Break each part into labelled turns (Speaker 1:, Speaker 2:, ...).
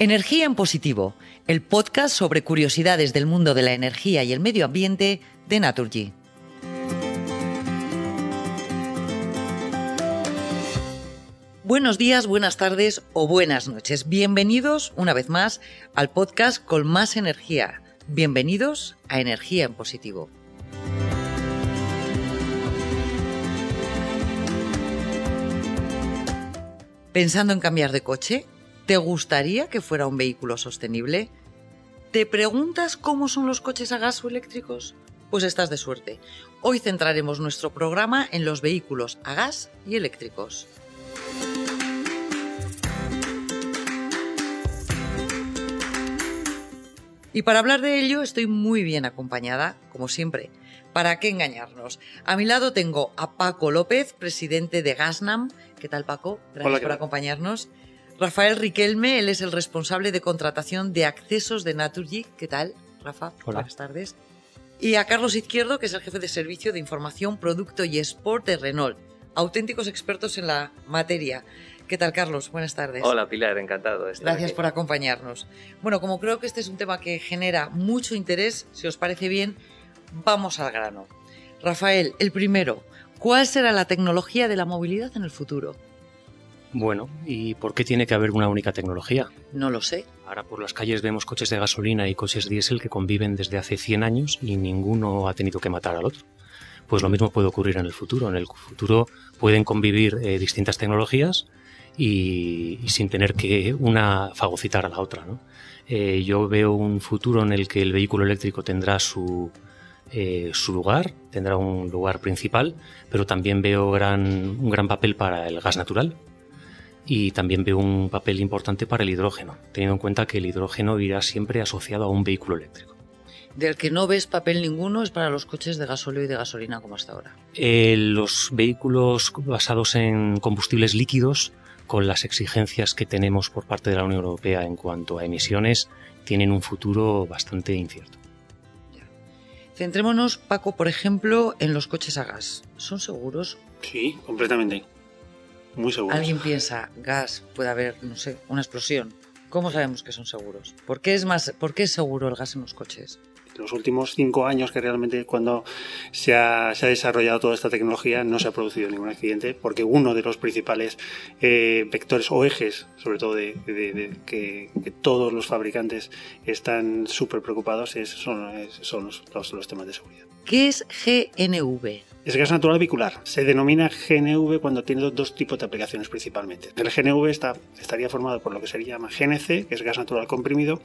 Speaker 1: Energía en Positivo, el podcast sobre curiosidades del mundo de la energía y el medio ambiente de Naturgy. Buenos días, buenas tardes o buenas noches. Bienvenidos una vez más al podcast con más energía. Bienvenidos a Energía en Positivo. ¿Pensando en cambiar de coche? ¿Te gustaría que fuera un vehículo sostenible? ¿Te preguntas cómo son los coches a gas o eléctricos? Pues estás de suerte. Hoy centraremos nuestro programa en los vehículos a gas y eléctricos. Y para hablar de ello estoy muy bien acompañada, como siempre. ¿Para qué engañarnos? A mi lado tengo a Paco López, presidente de Gasnam. ¿Qué tal, Paco? Gracias por acompañarnos. Rafael Riquelme, él es el responsable de contratación de accesos de Naturgy. ¿Qué tal, Rafa? Buenas tardes. Y a Carlos Izquierdo, que es el jefe de servicio de información, producto y sport de Renault. Auténticos expertos en la materia. ¿Qué tal, Carlos? Buenas tardes.
Speaker 2: Hola, Pilar, encantado. De estar
Speaker 1: Gracias por acompañarnos. Bueno, como creo que este es un tema que genera mucho interés, si os parece bien, vamos al grano. Rafael, el primero, ¿cuál será la tecnología de la movilidad en el futuro?
Speaker 3: Bueno, ¿y por qué tiene que haber una única tecnología?
Speaker 1: No lo sé.
Speaker 3: Ahora por las calles vemos coches de gasolina y coches diésel que conviven desde hace 100 años y ninguno ha tenido que matar al otro. Pues lo mismo puede ocurrir en el futuro. En el futuro pueden convivir eh, distintas tecnologías y, sin tener que una fagocitar a la otra. ¿no? Eh, yo veo un futuro en el que el vehículo eléctrico tendrá su, eh, su lugar, tendrá un lugar principal, pero también veo gran, un gran papel para el gas natural, y también veo un papel importante para el hidrógeno, teniendo en cuenta que el hidrógeno irá siempre asociado a un vehículo eléctrico.
Speaker 1: Del que no ves papel ninguno es para los coches de gasóleo y de gasolina como hasta ahora.
Speaker 3: Eh, los vehículos basados en combustibles líquidos, con las exigencias que tenemos por parte de la Unión Europea en cuanto a emisiones, tienen un futuro bastante incierto.
Speaker 1: Centrémonos, Paco, por ejemplo, en los coches a gas. ¿Son seguros?
Speaker 4: Sí, completamente. Muy seguros.
Speaker 1: Alguien piensa, gas, puede haber, no sé, una explosión. ¿Cómo sabemos que son seguros? ¿Por qué es, más, ¿por qué es seguro el gas en los coches?
Speaker 4: los últimos cinco años que realmente cuando se ha, se ha, desarrollado toda esta tecnología no se ha producido ningún accidente porque uno de los principales eh, vectores o ejes, sobre todo de, de, de que, que, todos los fabricantes están súper preocupados, es, son, es, son los, los, los temas de seguridad.
Speaker 1: ¿Qué es GNV?
Speaker 4: Es gas natural vehicular. Se denomina GNV cuando tiene dos tipos de aplicaciones principalmente. El GNV está, estaría formado por lo que se llama GNC, que es gas natural comprimido,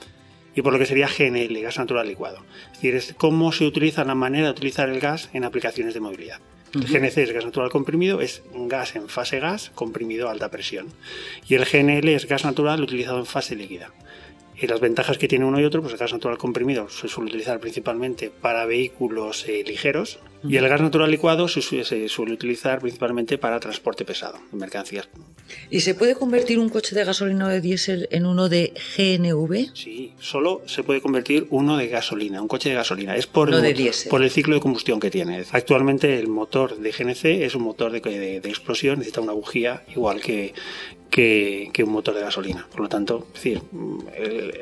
Speaker 4: y por lo que sería GNL, gas natural licuado. Es decir, es cómo se utiliza la manera de utilizar el gas en aplicaciones de movilidad. El GNC es gas natural comprimido, es gas en fase gas comprimido a alta presión. Y el GNL es gas natural utilizado en fase líquida. Y las ventajas que tiene uno y otro, pues el gas natural comprimido se suele utilizar principalmente para vehículos eh, ligeros y el gas natural licuado se, se, suele utilizar principalmente para transporte pesado, de mercancías.
Speaker 1: ¿Y se puede convertir un coche de gasolina o de diésel en uno de GNV?
Speaker 4: Sí, solo se puede convertir uno de gasolina, un coche de gasolina. Es por,
Speaker 1: no
Speaker 4: el,
Speaker 1: de
Speaker 4: por el ciclo de combustión que tiene. Actualmente el motor de GNC es un motor de, de, de explosión, necesita una bujía igual que, que, un motor de gasolina. Por lo tanto, decir,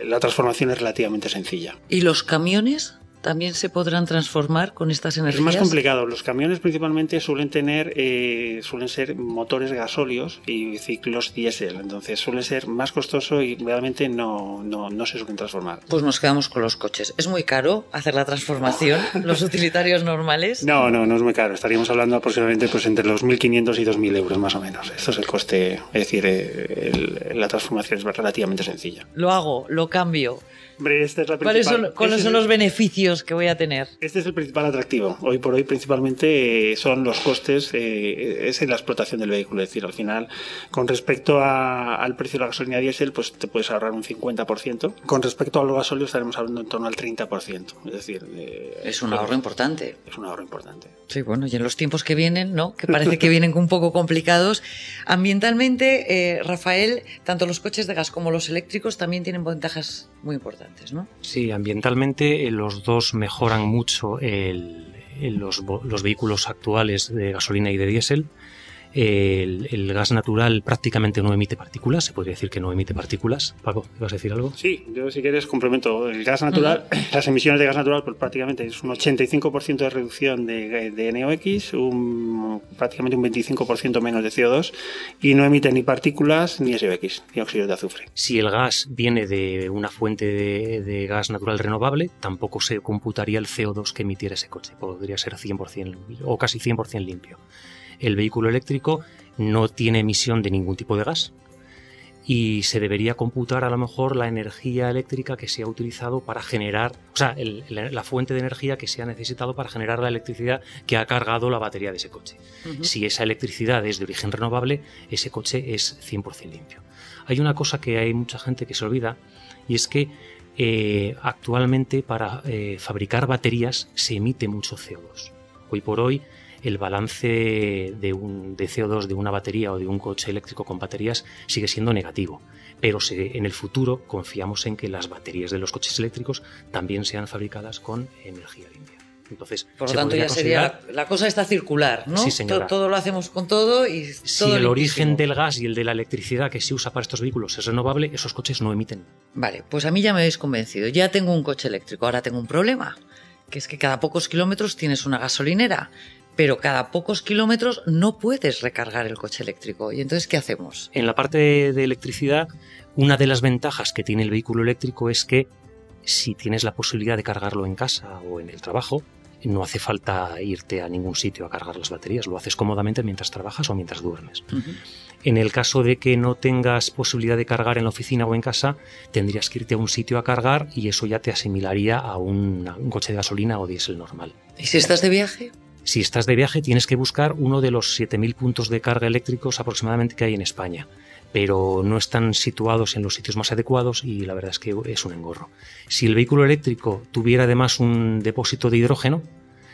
Speaker 4: la transformación es relativamente sencilla.
Speaker 1: ¿Y los camiones? También se podrán transformar con estas energías?
Speaker 4: Es más complicado. Los camiones principalmente suelen tener, eh, suelen ser motores gasóleos y ciclos diésel. Entonces suele ser más costoso y realmente no, no, no, se suelen transformar.
Speaker 1: Pues nos quedamos con los coches. ¿Es muy caro hacer la transformación? ¿Los utilitarios normales?
Speaker 4: No, no, no es muy caro. Estaríamos hablando aproximadamente pues, entre los 1.500 y 2.000 euros más o menos. Esto es el coste. Es decir, eh, el, la transformación es relativamente sencilla.
Speaker 1: Lo hago, lo cambio.
Speaker 4: Hombre, esta es la
Speaker 1: ¿Cuáles son, ¿cuáles son los beneficios que voy a tener?
Speaker 4: Este es el principal atractivo. Hoy por hoy principalmente eh, son los costes, eh, es en la explotación del vehículo. Es decir, al final, con respecto a, al precio de la gasolina diésel, pues te puedes ahorrar un 50%. Con respecto a los gasóleos estaremos hablando en torno al 30%. Es decir...
Speaker 1: Eh, es un ahorro importante.
Speaker 4: Es un ahorro importante.
Speaker 1: Sí, bueno, y en los tiempos que vienen, ¿no? Que parece que vienen un poco complicados. Ambientalmente, Rafael, tanto los coches de gas como los eléctricos también tienen ventajas muy importantes, ¿no?
Speaker 3: Sí, ambientalmente los dos mejoran mucho el, el, los, los, vehículos actuales de gasolina y de diésel. El, gas natural prácticamente no emite partículas, se podría decir que no emite partículas. Paco, ¿vas a decir algo?
Speaker 4: Sí, yo si quieres complemento. El gas natural, las emisiones de gas natural pues, prácticamente es un 85% de reducción de, de NOx, un, prácticamente un 25% menos de CO2 y no emite ni partículas ni SOx, ni óxidos de azufre.
Speaker 3: Si el gas viene de una fuente de, de gas natural renovable, tampoco se computaría el CO2 que emitiera ese coche. Podría ser 100% o casi 100% limpio el vehículo eléctrico no tiene emisión de ningún tipo de gas y se debería computar a lo mejor la energía eléctrica que se ha utilizado para generar, o sea, la, fuente de energía que se ha necesitado para generar la electricidad que ha cargado la batería de ese coche. Si esa electricidad es de origen renovable, ese coche es 100% limpio. Hay una cosa que hay mucha gente que se olvida y es que eh, actualmente para eh, fabricar baterías se emite mucho CO2. Hoy por hoy el balance de, un, de CO2 de una batería o de un coche eléctrico con baterías sigue siendo negativo. Pero en el futuro confiamos en que las baterías de los coches eléctricos también sean fabricadas con energía limpia. Entonces,
Speaker 1: Por lo tanto, ya sería la cosa está circular, ¿no?
Speaker 3: Sí, señora.
Speaker 1: Todo, lo hacemos con todo y todo
Speaker 3: si el origen del gas y el de la electricidad que se usa para estos vehículos es renovable, esos coches no emiten.
Speaker 1: Vale, pues a mí ya me habéis convencido. Ya tengo un coche eléctrico, ahora tengo un problema, que es que cada pocos kilómetros tienes una gasolinera pero cada pocos kilómetros no puedes recargar el coche eléctrico. ¿Y entonces qué hacemos?
Speaker 3: En la parte de electricidad, una de las ventajas que tiene el vehículo eléctrico es que si tienes la posibilidad de cargarlo en casa o en el trabajo, no hace falta irte a ningún sitio a cargar las baterías, lo haces cómodamente mientras trabajas o mientras duermes. En el caso de que no tengas posibilidad de cargar en la oficina o en casa, tendrías que irte a un sitio a cargar y eso ya te asimilaría a un, un coche de gasolina o diésel normal.
Speaker 1: ¿Y si estás de viaje?
Speaker 3: Si estás de viaje tienes que buscar uno de los 7.000 puntos de carga eléctricos aproximadamente que hay en España, pero no están situados en los sitios más adecuados y la verdad es que es un engorro. Si el vehículo eléctrico tuviera además un depósito de hidrógeno,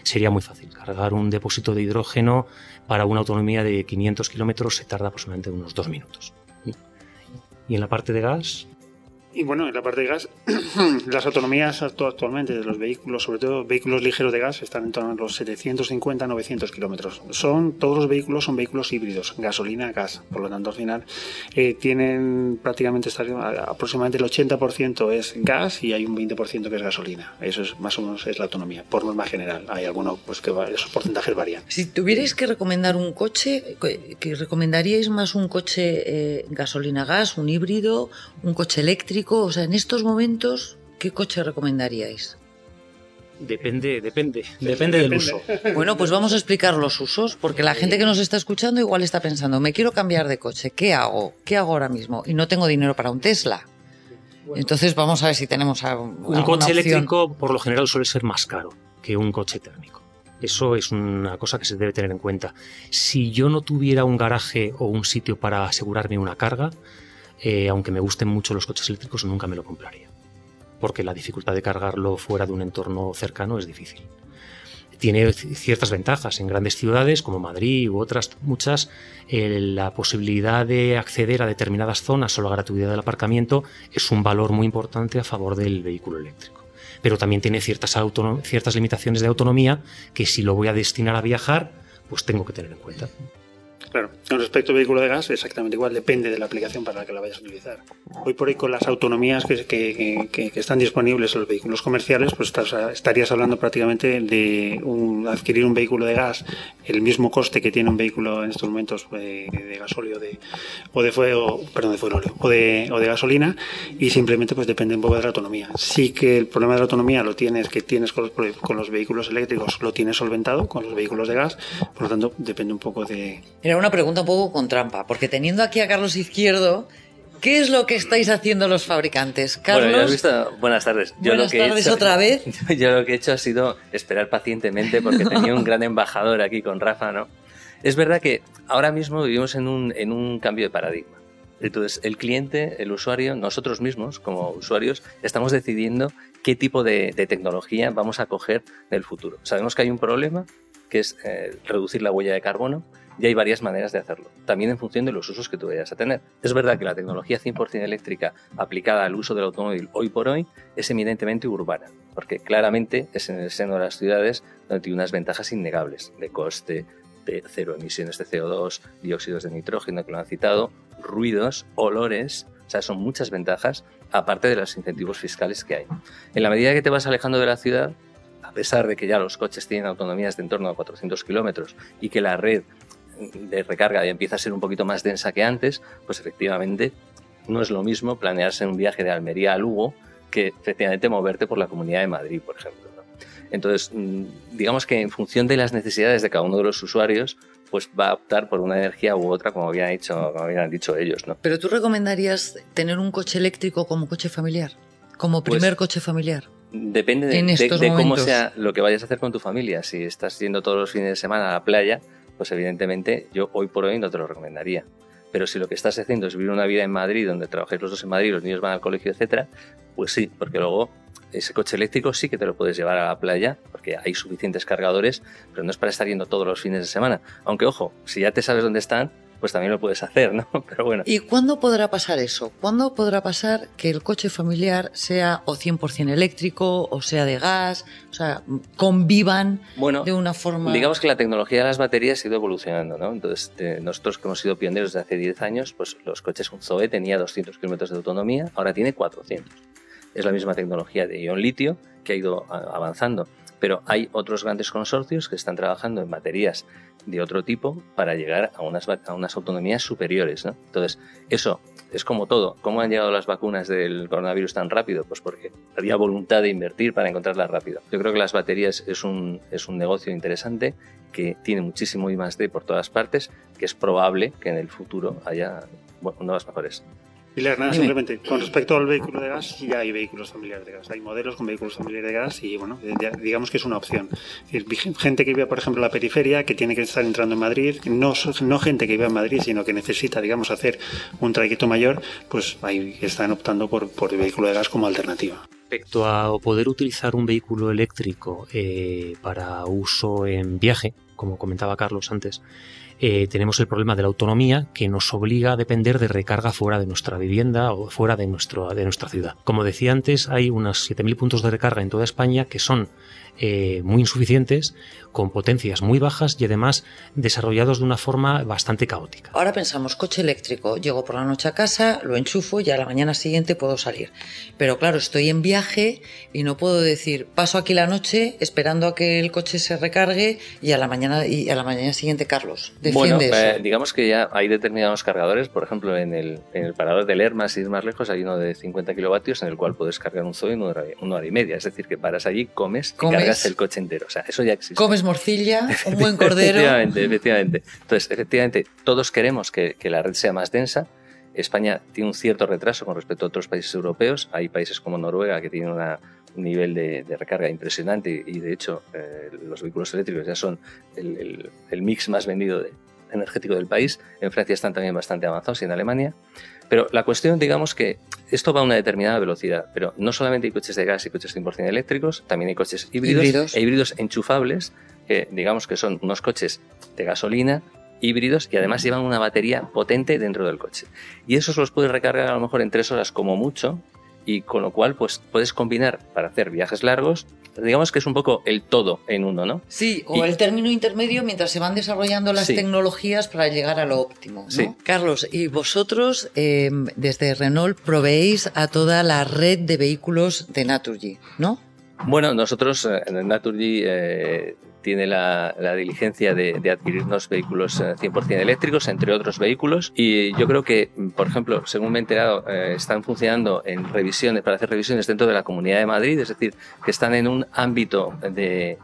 Speaker 3: sería muy fácil. Cargar un depósito de hidrógeno para una autonomía de 500 kilómetros se tarda aproximadamente unos dos minutos. Y en la parte de gas,
Speaker 4: y bueno, en la parte de gas, las autonomías actualmente de los vehículos, sobre todo vehículos ligeros de gas, están en torno a los 750-900 kilómetros. Son, todos los vehículos son vehículos híbridos, gasolina, gas. Por lo tanto, al final eh, tienen prácticamente aproximadamente el 80% es gas y hay un 20% que es gasolina. Eso es más o menos es la autonomía, por norma general. Hay algunos pues que esos porcentajes varían.
Speaker 1: Si tuvierais que recomendar un coche, ¿que recomendaríais más un coche eh, gasolina-gas, un híbrido, un coche eléctrico? O sea, en estos momentos, ¿qué coche recomendaríais?
Speaker 3: Depende, depende, depende del uso.
Speaker 1: Bueno, pues vamos a explicar los usos, porque la gente que nos está escuchando igual está pensando, me quiero cambiar de coche, ¿qué hago? ¿Qué hago ahora mismo? Y no tengo dinero para un Tesla. Entonces vamos a ver si tenemos
Speaker 3: un coche eléctrico por lo general suele ser más caro que un coche térmico. Eso es una cosa que se debe tener en cuenta. Si yo no tuviera un garaje o un sitio para asegurarme una carga, eh, aunque me gusten mucho los coches eléctricos, nunca me lo compraría. Porque la dificultad de cargarlo fuera de un entorno cercano es difícil. Tiene ciertas ventajas en grandes ciudades como Madrid u otras muchas. la posibilidad de acceder a determinadas zonas o la gratuidad del aparcamiento es un valor muy importante a favor del vehículo eléctrico. Pero también tiene ciertas, ciertas limitaciones de autonomía que si lo voy a destinar a viajar, pues tengo que tener en cuenta.
Speaker 4: Claro, con respecto al vehículo de gas, exactamente igual, depende de la aplicación para la que la vayas a utilizar. Hoy por hoy, con las autonomías que, que, están disponibles en los vehículos comerciales, pues estarías hablando prácticamente de adquirir un vehículo de gas, el mismo coste que tiene un vehículo en estos momentos eh, de, gasóleo de, o de fuego, perdón, de fuego o de, o de gasolina, y simplemente pues depende un poco de la autonomía. Sí que el problema de la autonomía lo tienes, que tienes con los, con los vehículos eléctricos, lo tienes solventado con los vehículos de gas, por lo tanto, depende un poco de
Speaker 1: una pregunta un poco con trampa, porque teniendo aquí a Carlos Izquierdo, ¿qué es lo que estáis haciendo los fabricantes? Carlos.
Speaker 2: Buenas tardes.
Speaker 1: buenas tardes otra vez.
Speaker 2: Yo lo que he hecho ha sido esperar pacientemente porque tenía un gran embajador aquí con Rafa, ¿no? Es verdad que ahora mismo vivimos en un, en un cambio de paradigma. Entonces, el cliente, el usuario, nosotros mismos como usuarios, estamos decidiendo qué tipo de, tecnología vamos a coger en el futuro. Sabemos que hay un problema, que es eh, reducir la huella de carbono, y hay varias maneras de hacerlo, también en función de los usos que tú vayas a tener. Es verdad que la tecnología 100% eléctrica aplicada al uso del automóvil hoy por hoy es eminentemente urbana, porque claramente es en el seno de las ciudades donde tiene unas ventajas innegables de coste, de cero emisiones de CO2, dióxidos de nitrógeno que lo han citado, ruidos, olores, o sea, son muchas ventajas, aparte de los incentivos fiscales que hay. En la medida que te vas alejando de la ciudad, a pesar de que ya los coches tienen autonomías de en torno a 400 kilómetros y que la red de recarga ya empieza a ser un poquito más densa que antes, pues efectivamente no es lo mismo planearse un viaje de Almería a Lugo que efectivamente moverte por la Comunidad de Madrid, por ejemplo. Entonces, mm, digamos que en función de las necesidades de cada uno de los usuarios, pues va a optar por una energía u otra, como habían, dicho, como habían dicho ellos. ¿no?
Speaker 1: Pero tú recomendarías tener un coche eléctrico como coche familiar, como pues primer coche familiar.
Speaker 2: Depende de, cómo sea lo que vayas a hacer con tu familia. Si estás yendo todos los fines de semana a la playa, pues evidentemente yo hoy por hoy no te lo recomendaría. Pero si lo que estás haciendo es vivir una vida en Madrid, donde trabajáis los dos en Madrid, los niños van al colegio, etcétera, pues sí, porque luego ese coche eléctrico sí que te lo puedes llevar a la playa, porque hay suficientes cargadores, pero no es para estar yendo todos los fines de semana. Aunque ojo, si ya te sabes dónde están, pues también lo puedes hacer, ¿no? Pero bueno.
Speaker 1: ¿Y cuándo podrá pasar eso? ¿Cuándo podrá pasar que el coche familiar sea o 100% eléctrico o sea de gas? O sea, convivan de una forma...
Speaker 2: Digamos que la tecnología de las baterías ha ido evolucionando, ¿no? Entonces, nosotros que hemos sido pioneros desde hace 10 años, pues los coches un Zoe tenía 200 kilómetros de autonomía, ahora tiene 400 es la misma tecnología de ion litio que ha ido avanzando. Pero hay otros grandes consorcios que están trabajando en baterías de otro tipo para llegar a unas, autonomías superiores. Entonces, eso es como todo. ¿Cómo han llegado las vacunas del coronavirus tan rápido? Pues porque había voluntad de invertir para encontrarlas rápido. Yo creo que las baterías es un, es un negocio interesante que tiene muchísimo I más D por todas partes, que es probable que en el futuro haya bueno, nuevas mejores.
Speaker 4: Pilar, nada, simplemente con respecto al vehículo de gas, ya hay vehículos familiares de gas. Hay modelos con vehículos familiares de gas y, bueno, digamos que es una opción. gente que vive, por ejemplo, en la periferia, que tiene que estar entrando en Madrid, no, no gente que vive en Madrid, sino que necesita, digamos, hacer un trayecto mayor, pues ahí están optando por, por el vehículo de gas como alternativa.
Speaker 3: Respecto a poder utilizar un vehículo eléctrico eh, para uso en viaje, como comentaba Carlos antes, eh, tenemos el problema de la autonomía que nos obliga a depender de recarga fuera de nuestra vivienda o fuera de, nuestro, de nuestra ciudad. Como decía antes, hay unos 7.000 puntos de recarga en toda España que son eh, muy insuficientes, con potencias muy bajas y además desarrollados de una forma bastante caótica.
Speaker 1: Ahora pensamos, coche eléctrico, llego por la noche a casa, lo enchufo y a la mañana siguiente puedo salir. Pero claro, estoy en viaje y no puedo decir, paso aquí la noche esperando a que el coche se recargue y a la mañana, y a la mañana siguiente, Carlos, bueno,
Speaker 2: eh, digamos que ya hay determinados cargadores, por ejemplo, en el, en el parador del Hermas, si ir más lejos, hay uno de 50 kilovatios en el cual puedes cargar un Zoe en una hora, y media. Es decir, que paras allí, comes, comes el coche entero. O sea, eso ya existe.
Speaker 1: Comes morcilla, un buen cordero.
Speaker 2: efectivamente, efectivamente. Entonces, efectivamente, todos queremos que, la red sea más densa. España tiene un cierto retraso con respecto a otros países europeos. Hay países como Noruega que tienen un nivel de, recarga impresionante y, de hecho, eh, los vehículos eléctricos ya son el, mix más vendido energético del país. En Francia están también bastante avanzados y en Alemania. Pero la cuestión, digamos que esto va a una determinada velocidad, pero no solamente hay coches de gas y coches 100% eléctricos, también hay coches híbridos, e híbridos enchufables, que digamos que son unos coches de gasolina híbridos y además llevan una batería potente dentro del coche. Y esos los puedes recargar a lo mejor en tres horas como mucho y con lo cual pues puedes combinar para hacer viajes largos digamos que es un poco el todo en uno, ¿no?
Speaker 1: Sí, o el término intermedio mientras se van desarrollando las tecnologías para llegar a lo óptimo. Sí. Carlos, y vosotros em, desde Renault proveéis a toda la red de vehículos de Naturgy, ¿no?
Speaker 2: Bueno, nosotros eh, en Naturgy eh, tiene la, diligencia de, adquirirnos vehículos 100% eh, eléctricos, entre otros vehículos. Y yo creo que, por ejemplo, según me he enterado, eh, están funcionando en revisiones, para hacer revisiones dentro de la Comunidad de Madrid, es decir, que están en un ámbito de,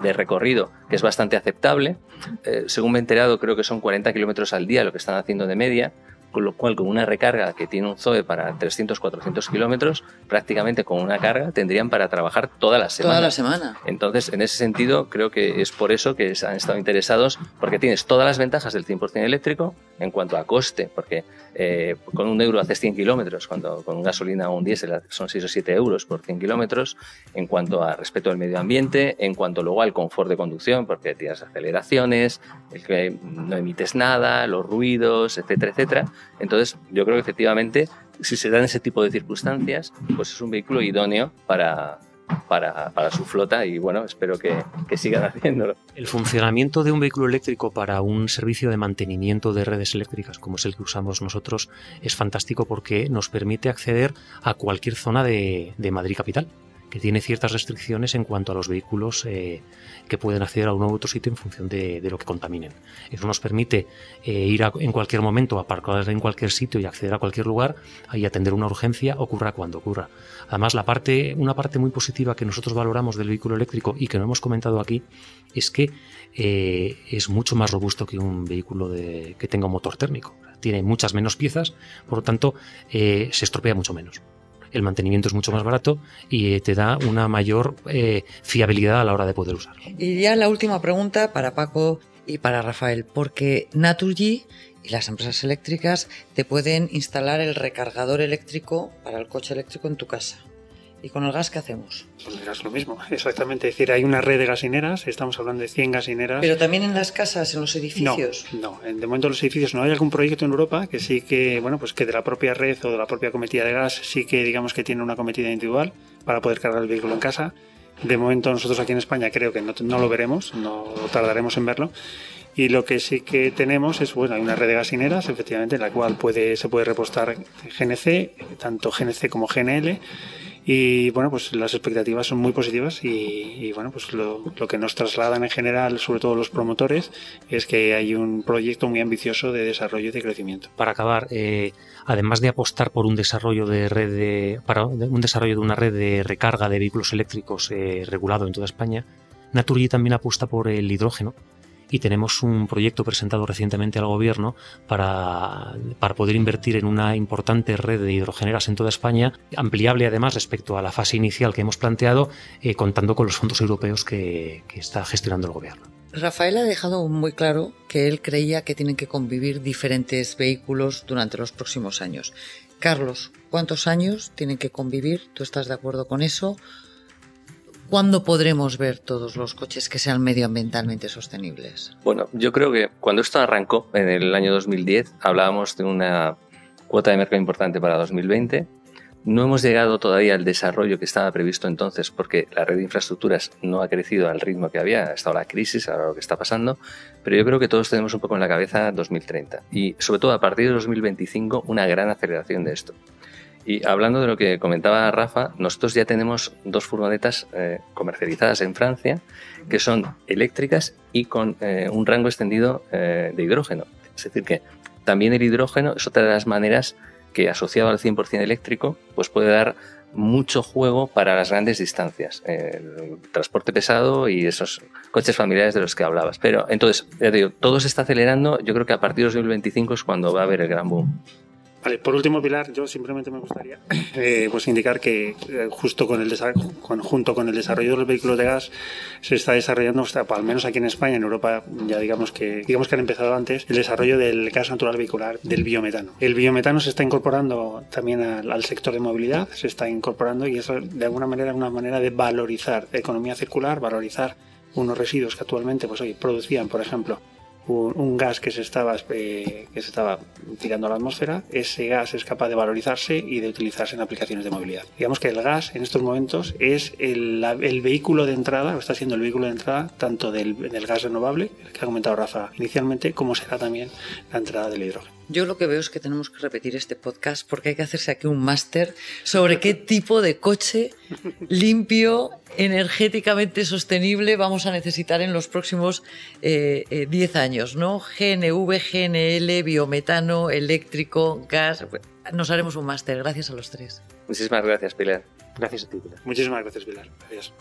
Speaker 2: recorrido que es bastante aceptable. Eh, según me he enterado, creo que son 40 kilómetros al día lo que están haciendo de media con lo cual con una recarga que tiene un Zoe para 300, 400 kilómetros, prácticamente con una carga tendrían para trabajar toda la semana.
Speaker 1: Toda la semana.
Speaker 2: Entonces, en ese sentido, creo que es por eso que han estado interesados, porque tienes todas las ventajas del 100% eléctrico en cuanto a coste, porque eh, con un euro haces 100 kilómetros, cuando con gasolina o un diésel son 6 o 7 euros por 100 kilómetros, en cuanto a respeto al medio ambiente, en cuanto luego al confort de conducción, porque tienes aceleraciones, el que no emites nada, los ruidos, etcétera, etcétera. Entonces, yo creo que efectivamente, si se dan ese tipo de circunstancias, pues es un vehículo idóneo para, para, para su flota y bueno, espero que, que, sigan haciéndolo.
Speaker 3: El funcionamiento de un vehículo eléctrico para un servicio de mantenimiento de redes eléctricas, como es el que usamos nosotros, es fantástico porque nos permite acceder a cualquier zona de, de Madrid capital que tiene ciertas restricciones en cuanto a los vehículos eh, que pueden acceder a un u otro sitio en función de, lo que contaminen. Eso nos permite eh, ir en cualquier momento, aparcar en cualquier sitio y acceder a cualquier lugar y atender una urgencia, ocurra cuando ocurra. Además, la parte, una parte muy positiva que nosotros valoramos del vehículo eléctrico y que no hemos comentado aquí es que eh, es mucho más robusto que un vehículo de, que tenga un motor térmico. Tiene muchas menos piezas, por lo tanto, se estropea mucho menos el mantenimiento es mucho más barato y eh, te da una mayor eh, fiabilidad a la hora de poder usarlo.
Speaker 1: Y ya la última pregunta para Paco y para Rafael, porque Naturgy y las empresas eléctricas te pueden instalar el recargador eléctrico para el coche eléctrico en tu casa. ¿Y con el gas qué hacemos?
Speaker 4: Pues el gas lo mismo, exactamente. Es decir, hay una red de gasineras, estamos hablando de 100 gasineras.
Speaker 1: ¿Pero también en las casas, en los edificios?
Speaker 4: No, no, de momento en los edificios no. Hay algún proyecto en Europa que sí que, bueno, pues que de la propia red o de la propia cometida de gas sí que digamos que tiene una cometida individual para poder cargar el vehículo en casa. De momento nosotros aquí en España creo que no, no lo veremos, no tardaremos en verlo. Y lo que sí que tenemos es, bueno, hay una red de gasineras, efectivamente, en la cual puede, se puede repostar GNC, tanto GNC como GNL y bueno, pues las expectativas son muy positivas y, bueno, pues lo, que nos trasladan en general, sobre todo los promotores, es que hay un proyecto muy ambicioso de desarrollo y de crecimiento.
Speaker 3: Para acabar, eh, además de apostar por un desarrollo de red de, un desarrollo de una red de recarga de vehículos eléctricos eh, regulado en toda España, Naturgy también apuesta por el hidrógeno y tenemos un proyecto presentado recientemente al gobierno para, para poder invertir en una importante red de hidrogeneras en toda España, ampliable además respecto a la fase inicial que hemos planteado, eh, contando con los fondos europeos que, que está gestionando el gobierno.
Speaker 1: Rafael ha dejado muy claro que él creía que tienen que convivir diferentes vehículos durante los próximos años. Carlos, ¿cuántos años tienen que convivir? ¿Tú estás de acuerdo con eso? ¿Cuándo podremos ver todos los coches que sean medioambientalmente sostenibles?
Speaker 2: Bueno, yo creo que cuando esto arrancó en el año 2010 hablábamos de una cuota de mercado importante para 2020. No hemos llegado todavía al desarrollo que estaba previsto entonces porque la red de infraestructuras no ha crecido al ritmo que había, ha estado la crisis, ahora lo que está pasando, pero yo creo que todos tenemos un poco en la cabeza 2030 y sobre todo a partir de 2025 una gran aceleración de esto. Y hablando de lo que comentaba Rafa, nosotros ya tenemos dos furgonetas eh, comercializadas en Francia que son eléctricas y con eh, un rango extendido eh, de hidrógeno. Es decir, que también el hidrógeno es otra de las maneras que asociado al 100% eléctrico pues puede dar mucho juego para las grandes distancias, el transporte pesado y esos coches familiares de los que hablabas. Pero entonces, todo se está acelerando, yo creo que a partir de 2025 es cuando va a haber el gran boom.
Speaker 4: Por último, Pilar, yo simplemente me gustaría eh, pues indicar que eh, justo con el con, junto con el desarrollo de los vehículos de gas se está desarrollando, sea, al menos aquí en España, en Europa, ya digamos que digamos que han empezado antes el desarrollo del gas natural vehicular, del biometano. El biometano se está incorporando también al, sector de movilidad, se está incorporando y eso de alguna manera una manera de valorizar economía circular, valorizar unos residuos que actualmente pues hoy producían, por ejemplo, un, gas que se estaba eh, que se estaba tirando a la atmósfera, ese gas es capaz de valorizarse y de utilizarse en aplicaciones de movilidad. Digamos que el gas en estos momentos es el, el vehículo de entrada, o está siendo el vehículo de entrada tanto del, del gas renovable, el que ha comentado Rafa inicialmente, como será también la entrada del hidrógeno.
Speaker 1: Yo lo que veo es que tenemos que repetir este podcast porque hay que hacerse aquí un máster sobre qué tipo de coche limpio, energéticamente sostenible vamos a necesitar en los próximos 10 eh, eh, años, ¿no? GNV, GNL, biometano, eléctrico, gas. Nos haremos un máster. Gracias a los tres.
Speaker 2: Muchísimas gracias, Pilar.
Speaker 3: Gracias a ti, Pilar.
Speaker 4: Muchísimas gracias, Pilar. Adiós.